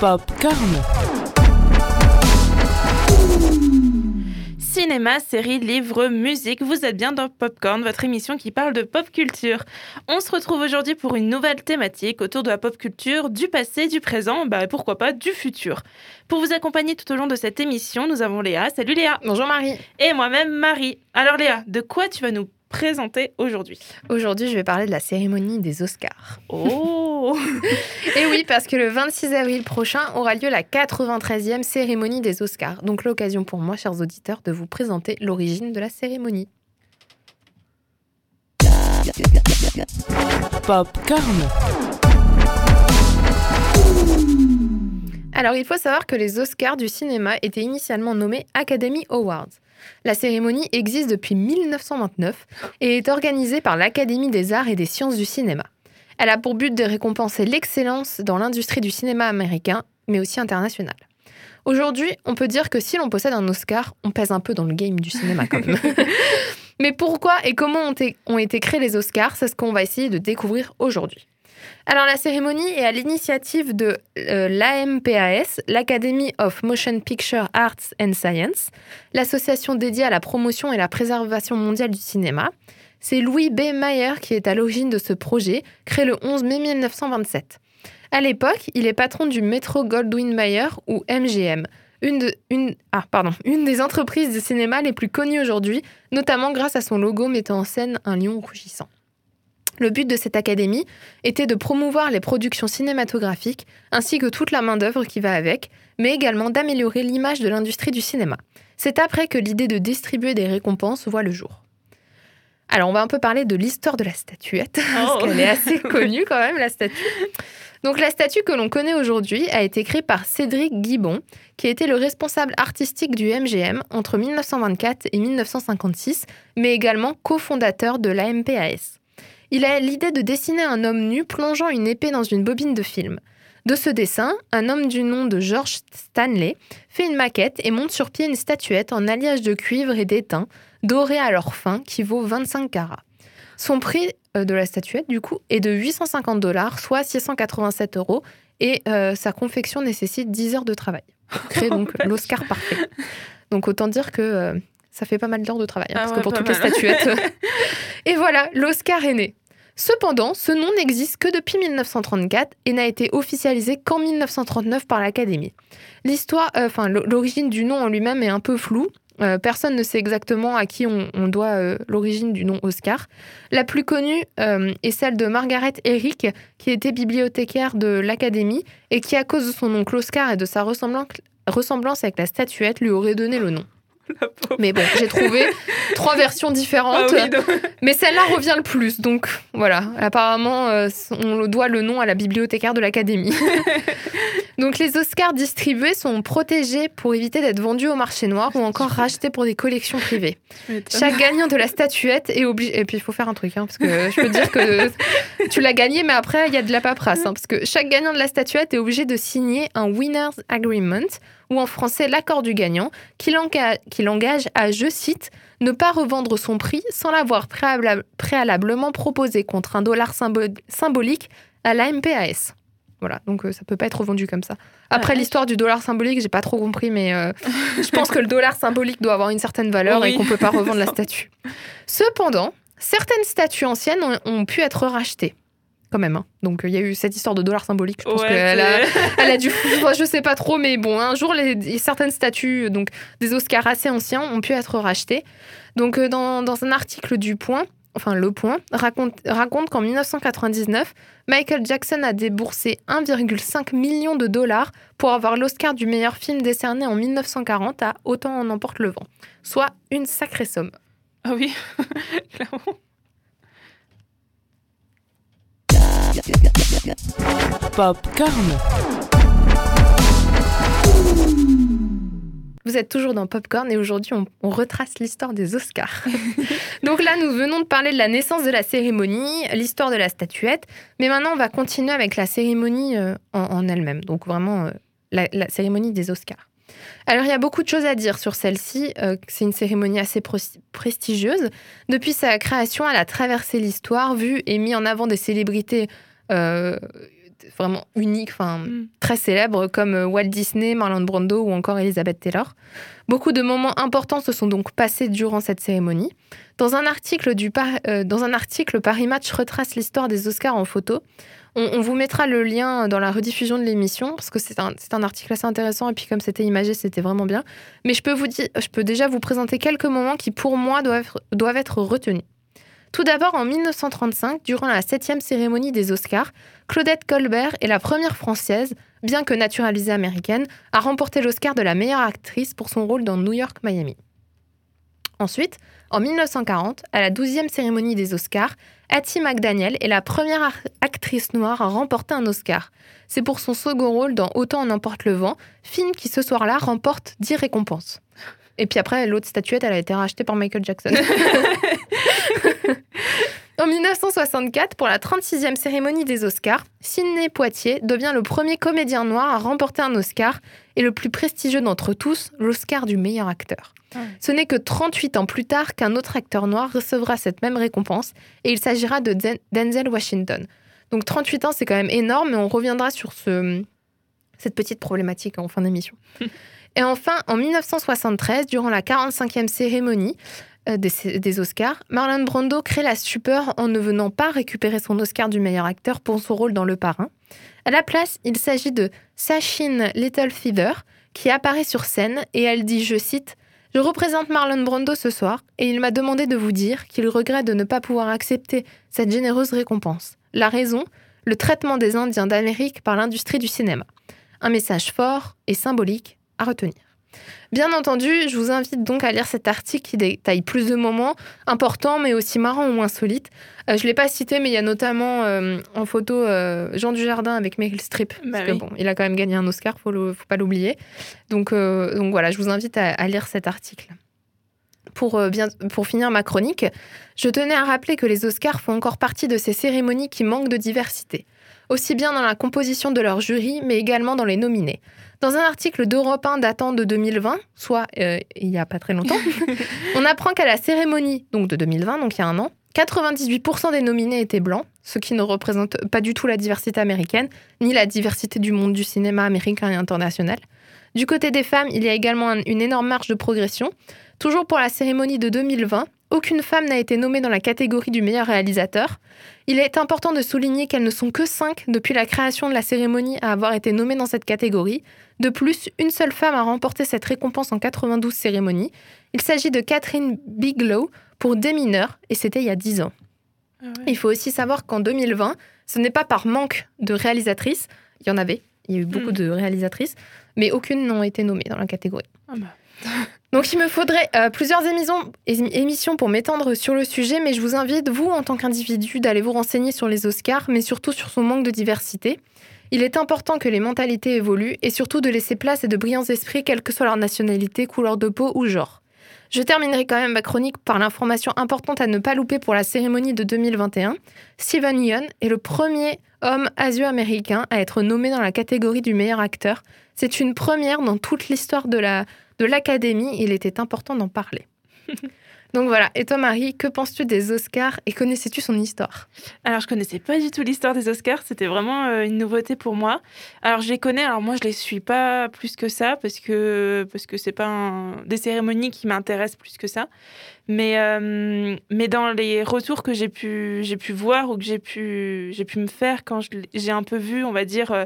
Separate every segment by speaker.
Speaker 1: Popcorn.
Speaker 2: Cinéma, séries, livres, musique, vous êtes bien dans Popcorn, votre émission qui parle de pop culture. On se retrouve aujourd'hui pour une nouvelle thématique autour de la pop culture, du passé, du présent, bah pourquoi pas du futur. Pour vous accompagner tout au long de cette émission, nous avons Léa. Salut Léa.
Speaker 3: Bonjour Marie.
Speaker 2: Et moi-même Marie. Alors Léa, de quoi tu vas nous présenter aujourd'hui
Speaker 3: Aujourd'hui, je vais parler de la cérémonie des Oscars.
Speaker 2: Oh
Speaker 3: Et oui, parce que le 26 avril prochain aura lieu la 93e cérémonie des Oscars. Donc l'occasion pour moi, chers auditeurs, de vous présenter l'origine de la cérémonie.
Speaker 1: Popcorn.
Speaker 3: Alors, il faut savoir que les Oscars du cinéma étaient initialement nommés Academy Awards. La cérémonie existe depuis 1929 et est organisée par l'Académie des arts et des sciences du cinéma. Elle a pour but de récompenser l'excellence dans l'industrie du cinéma américain, mais aussi international. Aujourd'hui, on peut dire que si l'on possède un Oscar, on pèse un peu dans le game du cinéma quand même. mais pourquoi et comment ont, été- ont été créés les Oscars? C'est ce qu'on va essayer de découvrir aujourd'hui. Alors la cérémonie est à l'initiative de euh, l'AMPAS, l'Academy of Motion Picture Arts and Science, l'association dédiée à la promotion et la préservation mondiale du cinéma. C'est Louis B. Mayer qui est à l'origine de ce projet, créé le 11 mai 1927. À l'époque, il est patron du Metro Goldwyn Mayer ou MGM, ah, une des entreprises de cinéma les plus connues aujourd'hui, notamment grâce à son logo mettant en scène un lion rougissant. Le but de cette académie était de promouvoir les productions cinématographiques ainsi que toute la main-d'œuvre qui va avec, mais également d'améliorer l'image de l'industrie du cinéma. C'est après que l'idée de distribuer des récompenses voit le jour. Alors, on va un peu parler de l'histoire de la statuette, parce
Speaker 2: Oh.
Speaker 3: qu'elle est assez connue quand même, la statue. Donc, la statue que l'on connaît aujourd'hui a été créée par Cédric Guibon, qui était le responsable artistique du MGM entre 1924 et 1956, mais également cofondateur de la MPAS. Il a l'idée de dessiner un homme nu plongeant une épée dans une bobine de film. De ce dessin, un homme du nom de George Stanley fait une maquette et monte sur pied une statuette en alliage de cuivre et d'étain, dorée à leur fin, qui vaut 25 carats. Son prix euh, de la statuette, du coup, est de 850 dollars, soit 687 euros, et euh, sa confection nécessite 10 heures de travail. Créer donc l'Oscar parfait. Donc autant dire que euh, ça fait pas mal d'heures de travail, hein,
Speaker 2: Ah
Speaker 3: parce
Speaker 2: ouais,
Speaker 3: que pour toutes les statuettes. et voilà, l'Oscar est né. Cependant, ce nom n'existe que depuis 1934 et n'a été officialisé qu'en 1939 par l'Académie. L'histoire, euh, enfin l'origine du nom en lui-même est un peu floue. Euh, personne ne sait exactement à qui on, doit euh, l'origine du nom Oscar. La plus connue est celle de Margaret Herrick, qui était bibliothécaire de l'Académie et qui, à cause de son oncle Oscar et de sa ressemblan- ressemblance avec la statuette, lui aurait donné le nom. Mais bon, j'ai trouvé trois versions
Speaker 2: Ah
Speaker 3: différentes.
Speaker 2: oui, donc-
Speaker 3: Mais celle-là revient le plus, donc voilà. Apparemment, euh, on doit le nom à la bibliothécaire de l'Académie. donc les Oscars distribués sont protégés pour éviter d'être vendus au marché noir ou encore rachetés pour des collections privées. Chaque gagnant de la statuette est obligé... Et puis il faut faire un truc, hein, parce que je peux dire que tu l'as gagné, mais après, il y a de la paperasse. hein, parce que chaque gagnant de la statuette est obligé de signer un Winner's Agreement, ou en français l'accord du gagnant, qui l'enga- qui l'engage à, je cite, ne pas revendre son prix sans l'avoir préalable- préalablement proposé contre un dollar symbo- symbolique à la MPAS. Voilà, donc euh, ça peut pas être revendu comme ça. Après
Speaker 2: ouais.
Speaker 3: l'histoire du dollar symbolique, j'ai pas trop compris, mais euh, je pense que le dollar symbolique doit avoir une certaine valeur
Speaker 2: Oui.
Speaker 3: et qu'on peut pas revendre la statue. Cependant, certaines statues anciennes ont, ont pu être rachetées. Quand même. hein. Donc euh, il y a eu cette histoire de dollar symbolique. Je pense
Speaker 2: Ouais,
Speaker 3: qu'elle a, elle a dû. Je sais pas trop, mais bon, un jour, les, certaines statues, donc des Oscars assez anciens, ont pu être rachetées. Donc, euh, dans, dans un article du Point, enfin Le Point, raconte, raconte qu'en 1999, Michael Jackson a déboursé 1,5 million de dollars pour avoir l'Oscar du meilleur film décerné en 1940 à Autant en emporte le vent, soit une sacrée somme.
Speaker 2: Ah oui, clairement.
Speaker 1: Popcorn.
Speaker 3: Vous êtes toujours dans Popcorn et aujourd'hui on, on retrace l'histoire des Oscars. Donc là nous venons de parler de la naissance de la cérémonie, l'histoire de la statuette, mais maintenant on va continuer avec la cérémonie euh, en, en elle-même, donc vraiment euh, la, la cérémonie des Oscars. Alors il y a beaucoup de choses à dire sur celle-ci, euh, c'est une cérémonie assez prestigieuse. Depuis sa création, elle a traversé l'histoire, vu et mis en avant des célébrités vraiment uniques, enfin
Speaker 2: Mm.
Speaker 3: très célèbres, comme euh, Walt Disney, Marlon Brando ou encore Elizabeth Taylor. Beaucoup de moments importants se sont donc passés durant cette cérémonie. Dans un article, du Par- euh, dans un article Paris Match retrace l'histoire des Oscars en photo. On, on vous mettra le lien dans la rediffusion de l'émission, parce que c'est un, article assez intéressant, et puis comme c'était imagé, c'était vraiment bien. Mais je peux, vous dire, je peux déjà vous présenter quelques moments qui, pour moi, doivent, doivent être retenus. Tout d'abord, en 1935, durant la septième cérémonie des Oscars, Claudette Colbert est la première française, bien que naturalisée américaine, à remporter l'Oscar de la meilleure actrice pour son rôle dans New York, Miami. Ensuite, en 1940, à la 12e cérémonie des Oscars, Hattie McDaniel est la première actrice noire à remporter un Oscar. C'est pour son second rôle dans Autant en emporte le vent, film qui ce soir-là remporte 10 récompenses. Et puis après, l'autre statuette, elle a été rachetée par Michael Jackson. En 1964, pour la 36e cérémonie des Oscars, Sidney Poitier devient le premier comédien noir à remporter un Oscar et le plus prestigieux d'entre tous, l'Oscar du meilleur acteur.
Speaker 2: Ah.
Speaker 3: Ce n'est que 38 ans plus tard qu'un autre acteur noir recevra cette même récompense et il s'agira de Den- Denzel Washington. Donc 38 ans, c'est quand même énorme, mais on reviendra sur ce, cette petite problématique en fin d'émission. et enfin, en 1973, durant la 45e cérémonie, des, des Oscars, Marlon Brando crée la stupeur en ne venant pas récupérer son Oscar du meilleur acteur pour son rôle dans Le Parrain. À la place, il s'agit de Sachin Little qui apparaît sur scène et elle dit, je cite, Je représente Marlon Brando ce soir et il m'a demandé de vous dire qu'il regrette de ne pas pouvoir accepter cette généreuse récompense. La raison Le traitement des Indiens d'Amérique par l'industrie du cinéma. Un message fort et symbolique à retenir. Bien entendu, je vous invite donc à lire cet article qui détaille plus de moments importants, mais aussi marrants ou insolites. Euh, je ne l'ai pas cité, mais il y a notamment euh, en photo euh, Jean Dujardin avec Meryl Streep.
Speaker 2: Bah
Speaker 3: parce que bon, il a quand même gagné un Oscar, faut le, faut pas l'oublier. Donc, donc voilà, je vous invite à, à lire cet article. Pour, bien, pour finir ma chronique, je tenais à rappeler que les Oscars font encore partie de ces cérémonies qui manquent de diversité, aussi bien dans la composition de leur jury, mais également dans les nominés. Dans un article d'Europe 1 datant de 2020, soit euh, il n'y a pas très longtemps, on apprend qu'à la cérémonie donc de 2020, donc il y a un an, 98% des nominés étaient blancs, ce qui ne représente pas du tout la diversité américaine, ni la diversité du monde du cinéma américain et international. Du côté des femmes, il y a également un- une énorme marge de progression. Toujours pour la cérémonie de 2020, aucune femme n'a été nommée dans la catégorie du meilleur réalisateur. Il est important de souligner qu'elles ne sont que 5 depuis la création de la cérémonie à avoir été nommées dans cette catégorie. De plus, une seule femme a remporté cette récompense en 92 cérémonies. Il s'agit de Catherine Bigelow pour Des mineurs, et c'était il y a 10 ans.
Speaker 2: Ah ouais.
Speaker 3: Il faut aussi savoir qu'en 2020, ce n'est pas par manque de réalisatrices, il y en avait, il y a eu beaucoup
Speaker 2: Hmm.
Speaker 3: de réalisatrices, mais aucune n'ont été nommées dans la catégorie.
Speaker 2: Ah bah.
Speaker 3: Donc il me faudrait euh, plusieurs émissions, émi- émissions pour m'étendre sur le sujet, mais je vous invite, vous en tant qu'individu, d'aller vous renseigner sur les Oscars, mais surtout sur son manque de diversité. Il est important que les mentalités évoluent et surtout de laisser place à de brillants esprits, quelle que soit leur nationalité, couleur de peau ou genre. Je terminerai quand même ma chronique par l'information importante à ne pas louper pour la cérémonie de 2021. Steven Yeun est le premier homme asio-américain à être nommé dans la catégorie du meilleur acteur. C'est une première dans toute l'histoire de la de l'Académie. Il était important d'en parler. Donc voilà. Et toi, Marie, que penses-tu des Oscars et connaissais-tu son histoire?
Speaker 2: Alors, je connaissais pas du tout l'histoire des Oscars. C'était vraiment euh, une nouveauté pour moi. Alors, je les connais. Alors, moi, je les suis pas plus que ça parce que parce que c'est pas un- des cérémonies qui m'intéressent plus que ça. Mais euh, mais dans les retours que j'ai pu j'ai pu voir ou que j'ai pu j'ai pu me faire quand j'ai un peu vu, on va dire euh,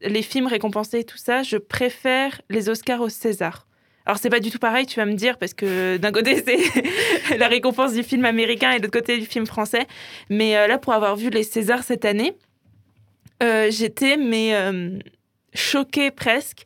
Speaker 2: les films récompensés et tout ça, je préfère les Oscars au César. Alors c'est pas du tout pareil, tu vas me dire, parce que d'un côté c'est la récompense du film américain et de l'autre côté du film français. Mais euh, là, pour avoir vu les Césars cette année, euh, j'étais mais euh, choquée presque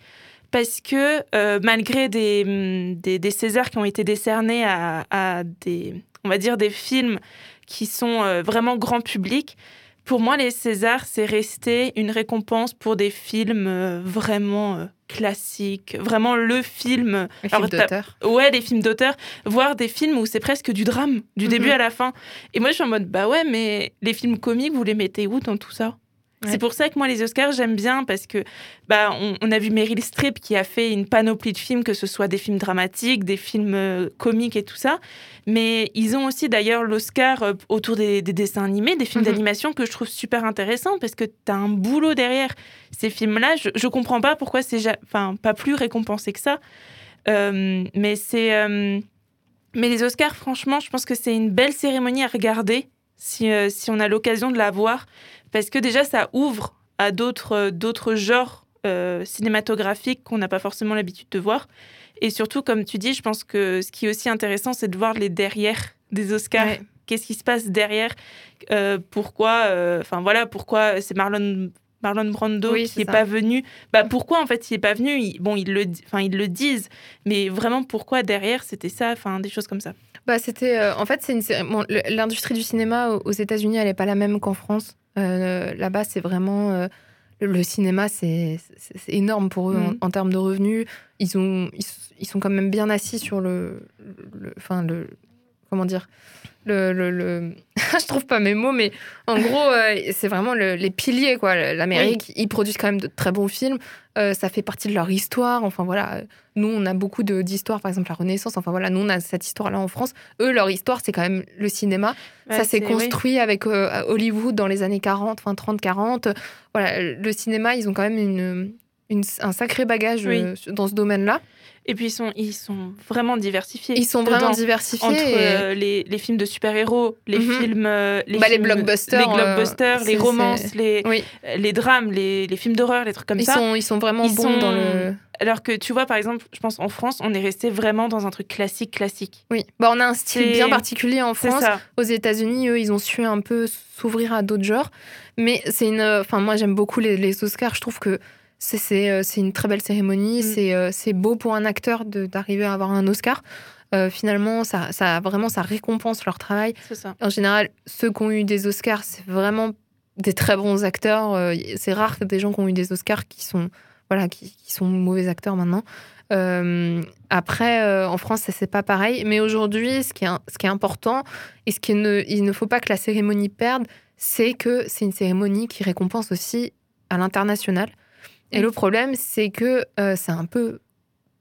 Speaker 2: parce que malgré des, hum, des, des Césars qui ont été décernés à, à des, on va dire des films qui sont vraiment grand public, pour moi les Césars c'est resté une récompense pour des films euh, vraiment euh, classiques, vraiment le film
Speaker 3: Les films d'auteur.
Speaker 2: Ouais, des films d'auteur, voire des films où c'est presque du drame, du
Speaker 3: Mhm.
Speaker 2: début à la fin. Et moi, je suis en mode, bah ouais, mais les films comiques, vous les mettez où dans tout ça?
Speaker 3: Ouais.
Speaker 2: C'est pour ça que moi, les Oscars, j'aime bien parce que bah, on, on a vu Meryl Streep qui a fait une panoplie de films, que ce soit des films dramatiques, des films euh, comiques et tout ça. Mais ils ont aussi d'ailleurs l'Oscar euh, autour des, des dessins animés, des films
Speaker 3: Mhm.
Speaker 2: d'animation que je trouve super intéressants parce que tu as un boulot derrière ces films-là. Je, je comprends pas pourquoi c'est enfin, pas plus récompensé que ça. Euh, mais c'est. mais les Oscars, franchement, je pense que c'est une belle cérémonie à regarder si, euh, si on a l'occasion de la voir. Parce que déjà, ça ouvre à d'autres euh, d'autres genres euh, cinématographiques qu'on n'a pas forcément l'habitude de voir. Et surtout, comme tu dis, je pense que ce qui est aussi intéressant, c'est de voir les derrière des Oscars.
Speaker 3: Ouais.
Speaker 2: Qu'est-ce qui se passe derrière Euh, Pourquoi Enfin voilà, pourquoi c'est Marlon Marlon Brando
Speaker 3: Oui,
Speaker 2: qui n'est pas venu. Bah pourquoi en fait il n'est pas venu? Ils- Bon, ils le, ils le disent, mais vraiment pourquoi derrière c'était ça? Enfin des choses comme ça.
Speaker 3: Bah, c'était. euh, en fait, c'est une bon, l'industrie du cinéma aux États-Unis, elle n'est pas la même qu'en France. Euh, Là-bas, c'est vraiment. euh, le, cinéma, c'est énorme pour eux en-
Speaker 2: Mhm.
Speaker 3: en, termes de revenus. Ils, ont, ils, ils sont quand même bien assis sur le. le- Enfin, le. Comment dire le, le, le- je trouve pas mes mots, mais en gros, euh, c'est vraiment le- les piliers, quoi. L'Amérique, ils produisent quand même de très bons films. Euh, ça fait partie de leur histoire. Enfin, voilà. Nous, on a beaucoup de- d'histoires, par exemple, la Renaissance. Enfin, voilà, nous, on a cette histoire-là en France. Eux, leur histoire, c'est quand même le cinéma. ça s'est
Speaker 2: oui.
Speaker 3: construit avec euh, Hollywood dans les années 40, enfin 30, 40. Voilà, le cinéma, ils ont quand même une, une- un sacré bagage
Speaker 2: Oui.
Speaker 3: euh, dans ce domaine-là.
Speaker 2: Et puis ils sont, ils sont vraiment diversifiés.
Speaker 3: Ils sont
Speaker 2: dedans.
Speaker 3: vraiment diversifiés.
Speaker 2: entre
Speaker 3: et-
Speaker 2: euh, les, les films de super-héros, les
Speaker 3: Mhm.
Speaker 2: films, euh, les,
Speaker 3: Bah, les blockbusters,
Speaker 2: les, blockbusters,
Speaker 3: euh,
Speaker 2: les romances, les,
Speaker 3: Oui,
Speaker 2: les drames, les, les films d'horreur, les trucs comme
Speaker 3: ils
Speaker 2: ça.
Speaker 3: sont, ils sont vraiment
Speaker 2: Ils
Speaker 3: bons
Speaker 2: sont-
Speaker 3: dans le.
Speaker 2: Alors que tu vois, par exemple, je pense en France, on est resté vraiment dans un truc classique, classique.
Speaker 3: Oui, bah, on a un style bien particulier en France. Aux États-Unis, eux, ils ont su un peu s'ouvrir à d'autres genres. Mais c'est une. Enfin, moi, j'aime beaucoup les, les Oscars. Je trouve que c'est euh, c'est une très belle cérémonie.
Speaker 2: Mm.
Speaker 3: C'est euh, c'est beau pour un acteur d'arriver à avoir un Oscar. Euh, finalement, ça, ça vraiment, ça récompense leur travail.
Speaker 2: Ça.
Speaker 3: En général, ceux qui ont eu des Oscars, c'est vraiment des très bons acteurs. Euh, C'est rare que des gens qui ont eu des Oscars qui sont, voilà, qui, qui sont mauvais acteurs maintenant. Euh, après, en France, c'est pas pareil. Mais aujourd'hui, ce, qui est, ce qui est important et ce qu'il ne, il ne faut pas que la cérémonie perde, c'est que c'est une cérémonie qui récompense aussi à l'international. Et
Speaker 2: Mm.
Speaker 3: le problème, c'est que euh, c'est un peu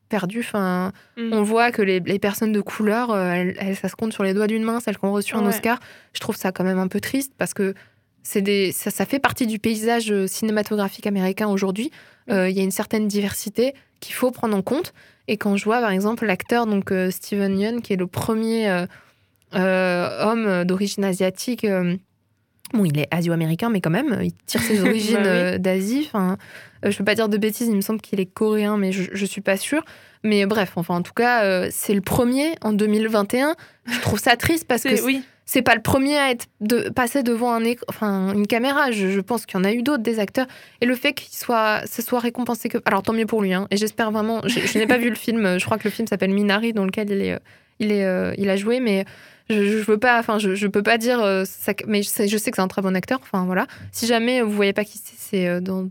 Speaker 3: perdu. Enfin,
Speaker 2: Mm.
Speaker 3: on voit que les, les personnes de couleur, euh, elles- elles- ça se compte sur les doigts d'une main, celles qui ont reçu un
Speaker 2: Ouais.
Speaker 3: Oscar. Je trouve ça quand même un peu triste parce que c'est des, ça, ça fait partie du paysage euh, cinématographique américain aujourd'hui. Euh, Il y a une certaine diversité qu'il faut prendre en compte. Et quand je vois, par exemple, l'acteur donc Steven Yeun, qui est le premier euh, euh, homme d'origine asiatique. Bon, il est asio-américain, mais quand même, il tire ses origines
Speaker 2: Bah oui.
Speaker 3: euh, d'Asie. Enfin, euh, je peux pas dire de bêtises, il me semble qu'il est coréen, mais je, je suis pas sûre. Mais bref, enfin, en tout cas, euh, c'est le premier en 2021. Je trouve ça triste parce que
Speaker 2: C'est- oui,
Speaker 3: c'est pas le premier à être de, passé devant un enfin, une caméra. Je, je pense qu'il y en a eu d'autres, des acteurs. Et le fait qu'il soit, ce soit récompensé que. Alors tant mieux pour lui. hein. et j'espère vraiment. Je, je n'ai pas vu le film. Je crois que le film s'appelle Minari, dans lequel il, est, euh, il, est, il a joué. Mais je, je veux pas. Enfin, je, peux pas dire. euh, ça, mais je sais, que c'est un très bon acteur. Enfin voilà. Si jamais vous voyez pas qui c'est, c'est euh, dans,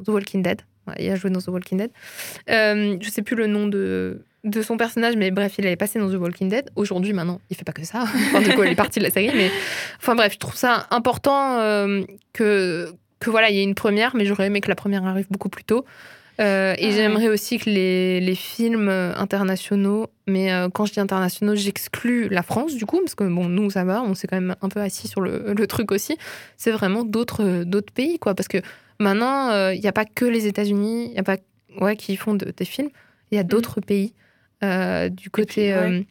Speaker 3: The Walking Dead. Il a joué dans The Walking Dead. Euh, je sais plus le nom de, de son personnage, mais bref, il avait passé dans The Walking Dead. Aujourd'hui, maintenant, il fait pas que ça. Enfin, du coup, il est parti de la série, mais enfin bref, je trouve ça important euh, que que voilà, il y ait une première, mais j'aurais aimé que la première arrive beaucoup plus tôt. Euh, et
Speaker 2: Ah.
Speaker 3: j'aimerais aussi que les, les films euh, internationaux, mais euh, quand je dis internationaux, j'exclus la France du coup, parce que bon, nous ça va, on s'est quand même un peu assis sur le, le truc aussi. C'est vraiment d'autres d'autres pays, quoi, parce que maintenant, euh, il n'y a pas que les États-Unis, il y a pas ouais qui font de- des films, il y a d'autres pays. Euh, du côté
Speaker 2: puis, ouais,
Speaker 3: euh,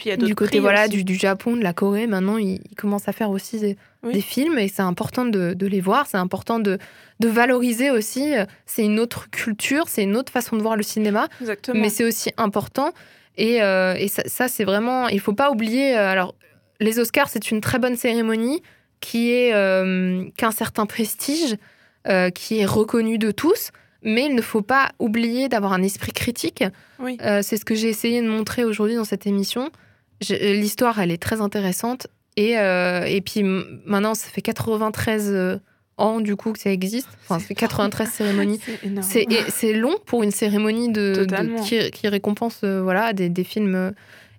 Speaker 2: puis il y a
Speaker 3: du côté voilà du, du Japon, de la Corée, maintenant ils, ils commencent à faire aussi des,
Speaker 2: Oui.
Speaker 3: des films et c'est important de, de les voir, c'est important de, de valoriser aussi. C'est une autre culture, c'est une autre façon de voir le cinéma,
Speaker 2: Exactement.
Speaker 3: mais c'est aussi important. Et, euh, et ça, ça, c'est vraiment, il faut pas oublier. euh, alors, les Oscars, c'est une très bonne cérémonie qui est euh, qu'un certain prestige, euh, qui est reconnu de tous. Mais il ne faut pas oublier d'avoir un esprit critique.
Speaker 2: Oui.
Speaker 3: Euh, c'est ce que j'ai essayé de montrer aujourd'hui dans cette émission. Je- L'histoire, elle est très intéressante. Et, euh, et puis maintenant, ça fait 93 euh, ans du coup que ça existe. Enfin, ça fait 93 cérémonies.
Speaker 2: C'est énorme.
Speaker 3: C'est long pour une cérémonie de, qui, qui récompense euh, voilà des, des films. euh,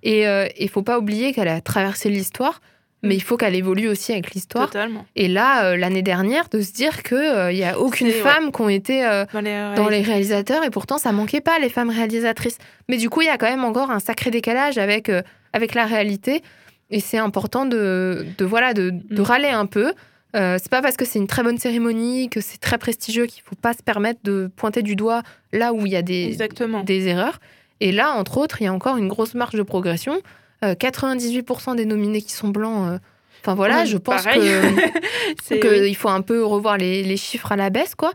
Speaker 3: Et il faut pas oublier qu'elle a traversé l'histoire. mais il faut qu'elle évolue aussi avec l'histoire. Et là, euh, l'année dernière, de se dire qu'il n'y a aucune
Speaker 2: ouais.
Speaker 3: femme qui ont été euh,
Speaker 2: Dans les,
Speaker 3: dans les réalisateurs, et pourtant, ça manquait pas, les femmes réalisatrices. Mais du coup, il y a quand même encore un sacré décalage avec, euh, avec la réalité, et c'est important de, de, voilà, de, de
Speaker 2: Mm.
Speaker 3: râler un peu. Euh, c'est pas parce que c'est une très bonne cérémonie, que c'est très prestigieux, qu'il faut pas se permettre de pointer du doigt là où il y a des,
Speaker 2: Exactement.
Speaker 3: des erreurs. Et là, entre autres, il y a encore une grosse marge de progression. Euh, 98% des nominés qui sont blancs. euh, Enfin voilà, je pense
Speaker 2: pareil.
Speaker 3: que
Speaker 2: C'est-
Speaker 3: qu'il faut un peu revoir les, les chiffres à la baisse, quoi.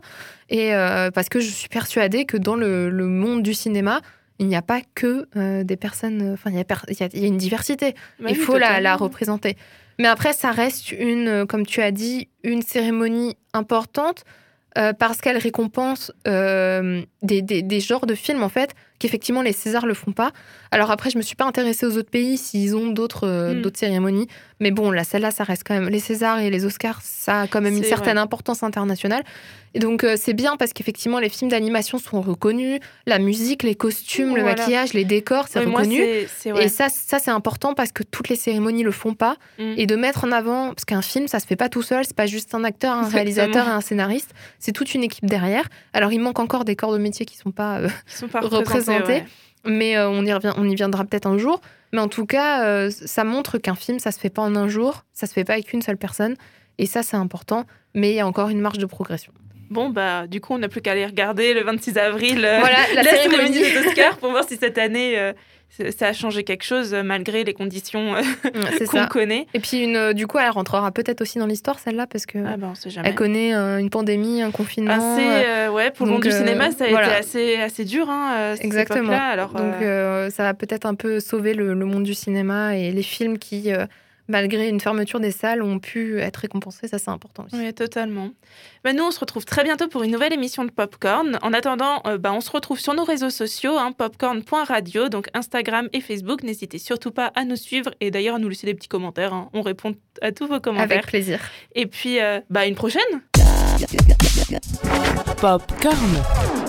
Speaker 3: Et euh, parce que je suis persuadée que dans le, le monde du cinéma, il n'y a pas que euh, des personnes. Enfin, il y, a il y une diversité.
Speaker 2: Bah
Speaker 3: il faut la, représenter. Mais après, ça reste une, euh, comme tu as dit, une cérémonie importante euh, parce qu'elle récompense euh, des, des- des genres de films, en fait, qu'effectivement les Césars le font pas. Alors après, je me suis pas intéressée aux autres pays s'ils ont d'autres euh,
Speaker 2: Mm.
Speaker 3: d'autres cérémonies. Mais bon, là, celle-là, ça reste quand même. Les Césars et les Oscars, ça a quand même une certaine importance internationale. Et donc, euh, c'est bien parce qu'effectivement, les films d'animation sont reconnus. La musique, les costumes, le maquillage, les décors, c'est
Speaker 2: moi,
Speaker 3: reconnu.
Speaker 2: ouais.
Speaker 3: Et ça, ça c'est important parce que toutes les cérémonies le font pas.
Speaker 2: Mm.
Speaker 3: Et de mettre en avant, parce qu'un film, ça se fait pas tout seul, c'est pas juste un acteur, un
Speaker 2: Exactement.
Speaker 3: réalisateur et un scénariste, c'est toute une équipe derrière. Alors il manque encore des corps de métier qui sont pas, euh,
Speaker 2: sont pas
Speaker 3: représentés. Mais euh, on, y revient, on y viendra peut-être un jour. Mais en tout cas, euh, ça montre qu'un film, ça se fait pas en un jour, ça se fait pas avec une seule personne. Et ça, c'est important, mais il y a encore une marge de progression.
Speaker 2: Bon, bah, du coup, on n'a plus qu'à aller regarder le 26 avril euh,
Speaker 3: Voilà, la,
Speaker 2: la cérémonie
Speaker 3: cérémonie.
Speaker 2: des Oscars pour voir si cette année euh, ça- a changé quelque chose euh, malgré les conditions euh, qu'on connaît.
Speaker 3: Et puis, une, du coup, elle rentrera peut-être aussi dans l'histoire, celle-là, parce que
Speaker 2: Ah bah,
Speaker 3: elle connaît une pandémie, un confinement.
Speaker 2: Assez, ouais, pour le monde du cinéma, ça a
Speaker 3: voilà.
Speaker 2: été assez, assez dur, hein,
Speaker 3: Exactement.
Speaker 2: Alors,
Speaker 3: Donc ça va peut-être un peu sauver le, le monde du cinéma et les films qui, malgré une fermeture des salles, ont pu être récompensés. Ça, c'est important aussi.
Speaker 2: Oui, totalement. Bah, nous, on se retrouve très bientôt pour une nouvelle émission de Popcorn. En attendant, euh, bah, on se retrouve sur nos réseaux sociaux, hein, popcorn.radio, donc Instagram et Facebook. N'hésitez surtout pas à nous suivre et d'ailleurs à nous laisser des petits commentaires. hein. On répond à tous vos commentaires.
Speaker 3: Avec plaisir.
Speaker 2: Et puis, euh, bah, une prochaine
Speaker 1: Popcorn.